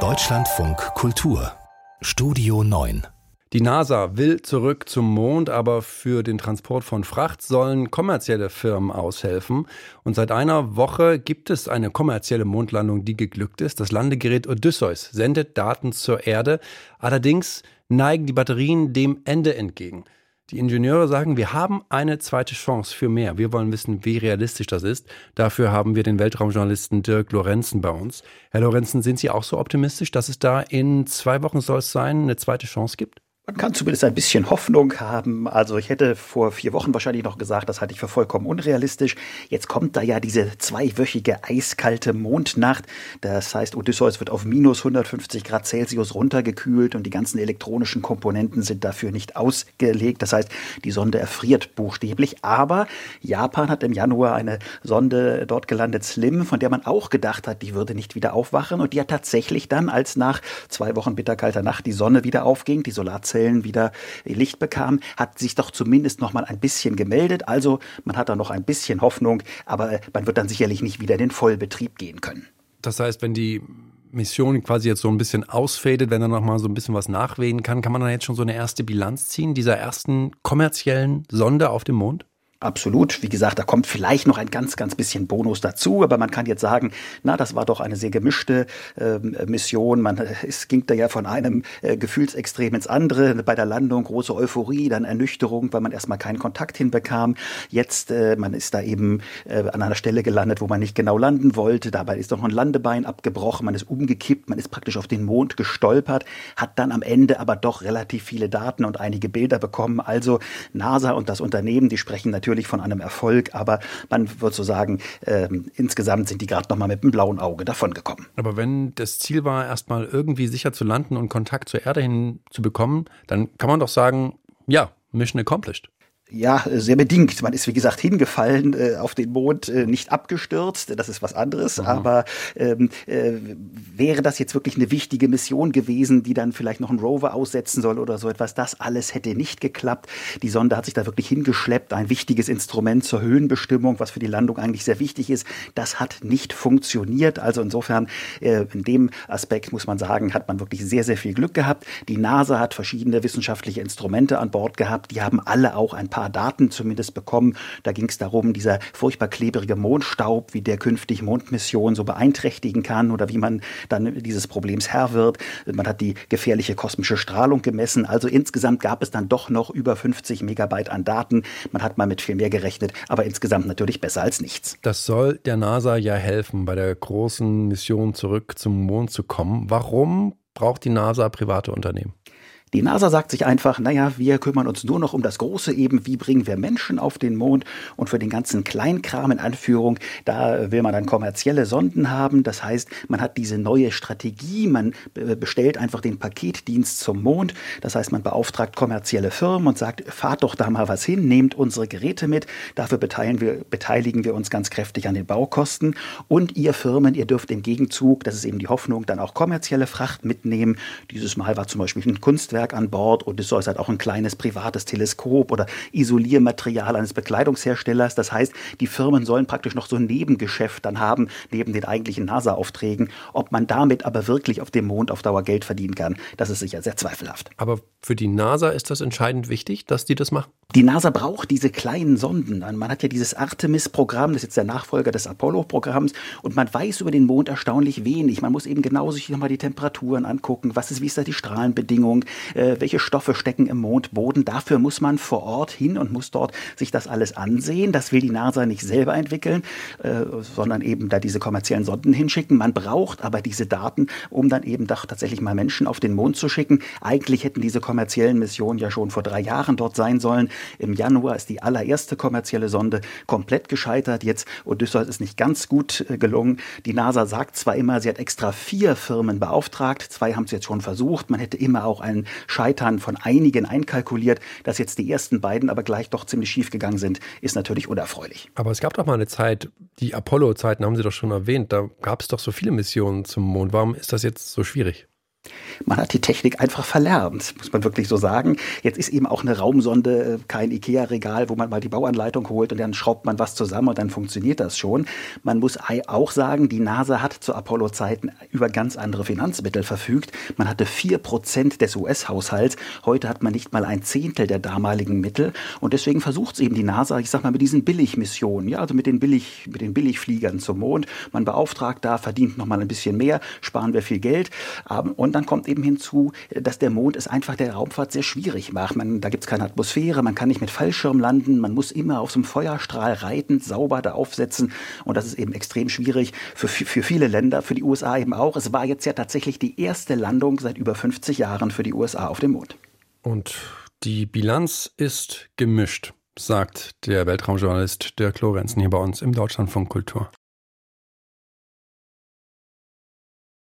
Deutschlandfunk Kultur Studio 9 die NASA will zurück zum Mond, aber für den Transport von Fracht sollen kommerzielle Firmen aushelfen. Und seit einer Woche gibt es eine kommerzielle Mondlandung, die geglückt ist. Das Landegerät Odysseus sendet Daten zur Erde. Allerdings neigen die Batterien dem Ende entgegen. Die Ingenieure sagen, wir haben eine zweite Chance für mehr. Wir wollen wissen, wie realistisch das ist. Dafür haben wir den Weltraumjournalisten Dirk Lorenzen bei uns. Herr Lorenzen, sind Sie auch so optimistisch, dass es da in zwei Wochen soll es sein, eine zweite Chance gibt? Man kann zumindest ein bisschen Hoffnung haben. Also ich hätte vor vier Wochen wahrscheinlich noch gesagt, das halte ich für vollkommen unrealistisch. Jetzt kommt da ja diese zweiwöchige eiskalte Mondnacht. Das heißt, Odysseus wird auf minus 150 Grad Celsius runtergekühlt und die ganzen elektronischen Komponenten sind dafür nicht ausgelegt. Das heißt, die Sonde erfriert buchstäblich. Aber Japan hat im Januar eine Sonde dort gelandet, Slim, von der man auch gedacht hat, die würde nicht wieder aufwachen. Und die hat tatsächlich dann, als nach zwei Wochen bitterkalter Nacht die Sonne wieder aufging, die Solarzelle Zellen wieder Licht bekam, hat sich doch zumindest noch mal ein bisschen gemeldet. Also man hat da noch ein bisschen Hoffnung, aber man wird dann sicherlich nicht wieder in den Vollbetrieb gehen können. Das heißt, wenn die Mission quasi jetzt so ein bisschen ausfadet, wenn er noch mal so ein bisschen was nachwehen kann, kann man dann jetzt schon so eine erste Bilanz ziehen dieser ersten kommerziellen Sonde auf dem Mond? Absolut. Wie gesagt, da kommt vielleicht noch ein ganz, ganz bisschen Bonus dazu, aber man kann jetzt sagen, na, das war doch eine sehr gemischte äh, Mission. Man, es ging da ja von einem äh, Gefühlsextrem ins andere. Bei der Landung große Euphorie, dann Ernüchterung, weil man erstmal keinen Kontakt hinbekam. Jetzt, äh, man ist da eben äh, an einer Stelle gelandet, wo man nicht genau landen wollte. Dabei ist doch ein Landebein abgebrochen, man ist umgekippt, man ist praktisch auf den Mond gestolpert, hat dann am Ende aber doch relativ viele Daten und einige Bilder bekommen. Also NASA und das Unternehmen, die sprechen natürlich natürlich von einem Erfolg, aber man würde so sagen, äh, insgesamt sind die gerade noch mal mit einem blauen Auge davongekommen. Aber wenn das Ziel war, erstmal irgendwie sicher zu landen und Kontakt zur Erde hin zu bekommen, dann kann man doch sagen, ja, Mission accomplished. Ja, sehr bedingt. Man ist, wie gesagt, hingefallen äh, auf den Mond, äh, nicht abgestürzt. Das ist was anderes. Mhm. Aber ähm, äh, wäre das jetzt wirklich eine wichtige Mission gewesen, die dann vielleicht noch einen Rover aussetzen soll oder so etwas, das alles hätte nicht geklappt. Die Sonde hat sich da wirklich hingeschleppt. Ein wichtiges Instrument zur Höhenbestimmung, was für die Landung eigentlich sehr wichtig ist. Das hat nicht funktioniert. Also insofern, äh, in dem Aspekt muss man sagen, hat man wirklich sehr, sehr viel Glück gehabt. Die NASA hat verschiedene wissenschaftliche Instrumente an Bord gehabt. Die haben alle auch ein paar Daten zumindest bekommen. Da ging es darum, dieser furchtbar klebrige Mondstaub, wie der künftig Mondmissionen so beeinträchtigen kann oder wie man dann dieses Problems Herr wird. Man hat die gefährliche kosmische Strahlung gemessen. Also insgesamt gab es dann doch noch über 50 Megabyte an Daten. Man hat mal mit viel mehr gerechnet, aber insgesamt natürlich besser als nichts. Das soll der NASA ja helfen, bei der großen Mission zurück zum Mond zu kommen. Warum braucht die NASA private Unternehmen? Die NASA sagt sich einfach, naja, wir kümmern uns nur noch um das Große eben, wie bringen wir Menschen auf den Mond und für den ganzen Kleinkram in Anführung, da will man dann kommerzielle Sonden haben. Das heißt, man hat diese neue Strategie, man bestellt einfach den Paketdienst zum Mond. Das heißt, man beauftragt kommerzielle Firmen und sagt, fahrt doch da mal was hin, nehmt unsere Geräte mit. Dafür beteiligen wir, beteiligen wir uns ganz kräftig an den Baukosten. Und ihr Firmen, ihr dürft im Gegenzug, das ist eben die Hoffnung, dann auch kommerzielle Fracht mitnehmen. Dieses Mal war zum Beispiel ein Kunstwerk Kunstwerk an Bord. Odysseus hat auch ein kleines privates Teleskop oder Isoliermaterial eines Bekleidungsherstellers. Das heißt, die Firmen sollen praktisch noch so ein Nebengeschäft dann haben, neben den eigentlichen NASA-Aufträgen. Ob man damit aber wirklich auf dem Mond auf Dauer Geld verdienen kann, das ist sicher sehr zweifelhaft. Aber für die NASA ist das entscheidend wichtig, dass die das machen? Die NASA braucht diese kleinen Sonden. Man hat ja dieses Artemis-Programm, das ist jetzt der Nachfolger des Apollo-Programms, und man weiß über den Mond erstaunlich wenig. Man muss eben genau sich nochmal die Temperaturen angucken, was ist, wie ist da die Strahlenbedingung, welche Stoffe stecken im Mondboden. Dafür muss man vor Ort hin und muss dort sich das alles ansehen. Das will die NASA nicht selber entwickeln, äh, sondern eben da diese kommerziellen Sonden hinschicken. Man braucht aber diese Daten, um dann eben doch tatsächlich mal Menschen auf den Mond zu schicken. Eigentlich hätten diese kommerziellen Missionen ja schon vor drei Jahren dort sein sollen. Im Januar ist die allererste kommerzielle Sonde komplett gescheitert. Jetzt Odysseus ist nicht ganz gut äh, gelungen. Die NASA sagt zwar immer, sie hat extra vier Firmen beauftragt. Zwei haben es jetzt schon versucht. Man hätte immer auch ein Scheitern von einigen einkalkuliert. Dass jetzt die ersten beiden aber gleich doch ziemlich schief gegangen sind, ist natürlich unerfreulich. Aber es gab doch mal eine Zeit, die Apollo-Zeiten haben Sie doch schon erwähnt, da gab es doch so viele Missionen zum Mond. Warum ist das jetzt so schwierig? Man hat die Technik einfach verlernt, muss man wirklich so sagen. Jetzt ist eben auch eine Raumsonde äh, kein Ikea-Regal, wo man mal die Bauanleitung holt und dann schraubt man was zusammen und dann funktioniert das schon. Man muss auch sagen, die NASA hat zu Apollo-Zeiten über ganz andere Finanzmittel verfügt. Man hatte vier Prozent des US-Haushalts. Heute hat man nicht mal ein Zehntel der damaligen Mittel. Und deswegen versucht es eben die NASA, ich sag mal, mit diesen Billigmissionen, ja, also mit den, Billig, mit den Billigfliegern zum Mond. Man beauftragt da, verdient noch mal ein bisschen mehr, sparen wir viel Geld. Ähm, und dann kommt eben hinzu, dass der Mond es einfach der Raumfahrt sehr schwierig macht. Man, da gibt es keine Atmosphäre, man kann nicht mit Fallschirm landen, man muss immer auf so einem Feuerstrahl reitend sauber da aufsetzen. Und das ist eben extrem schwierig für, für viele Länder, für die USA eben auch. Es war jetzt ja tatsächlich die erste Landung seit über 50 Jahren für die USA auf dem Mond. Und die Bilanz ist gemischt, sagt der Weltraumjournalist Dirk Lorenzen hier bei uns im Deutschlandfunk Kultur.